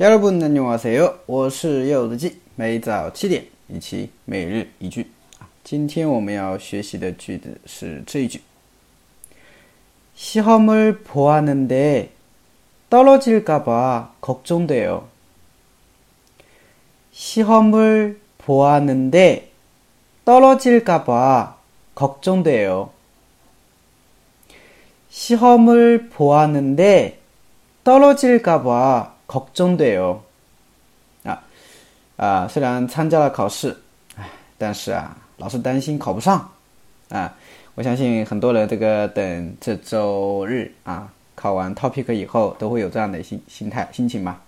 여러분안녕하세요，我是柚子鸡，每早七点一起每日一句啊。今天我们要学习的句子是这一句：시험을보았는데떨어질까봐걱정돼요。 시험을보았는데떨어질까봐걱정돼요。 시험을보았는데떨어질까봐 걱정돼요啊啊！虽然参加了考试，哎，但是啊，老是担心考不上啊。我相信很多人这个等这周日啊考完 topic 以后，都会有这样的心心态心情吧。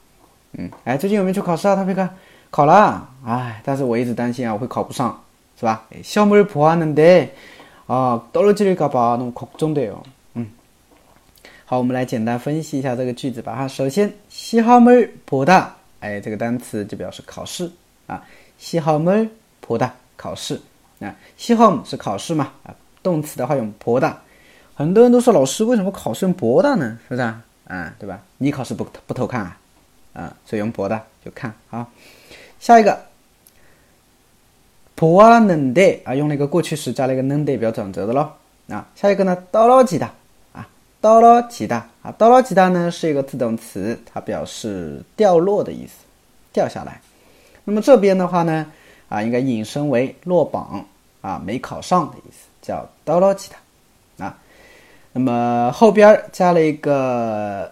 嗯，哎，最近有没有去考试啊？topic 考了，哎，但是我一直担心啊，我会考不上，是吧？시험을보았는데아떨어질까봐너무걱정돼요 好，我们来简单分析一下这个句子吧。哈，首先，시험을보 다， 哎，这个单词就表示考试啊。시험을보 다， 考试啊。시험是考试嘛啊，动词的话用보 다。 很多人都说老师为什么考试用보 다呢？是不是啊？啊，对吧？你考试不不偷看啊？啊，所以用보 다就看好。下一个，보았는 데， 啊，用了一个过去时加了一个는代表转折的喽。啊，下一个呢，떨어지 다。 刀落吉他啊，刀落吉他呢是一个自动词，它表示掉落的意思，掉下来。那么这边的话呢，啊，应该引申为落榜啊，没考上的意思，叫刀落吉他啊。那么后边加了一个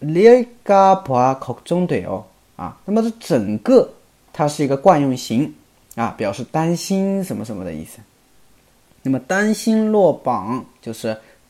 列嘎普啊口中对哦啊，那么这整个它是一个惯用型啊，表示担心什么什么的意思。那么担心落榜就是。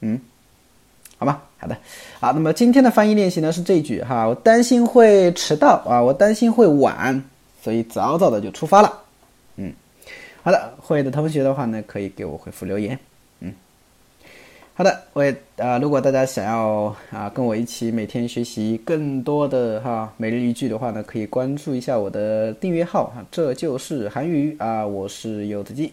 嗯，好吧，好的，好，那么今天的翻译练习呢是这一句哈，我担心会迟到啊，我担心会晚，所以早早的就出发了。嗯，好的，会的同学的话呢，可以给我回复留言。嗯，好的，我也啊，如果大家想要啊跟我一起每天学习更多的哈每日一句的话呢，可以关注一下我的订阅号哈，这就是韩语啊，我是柚子鸡。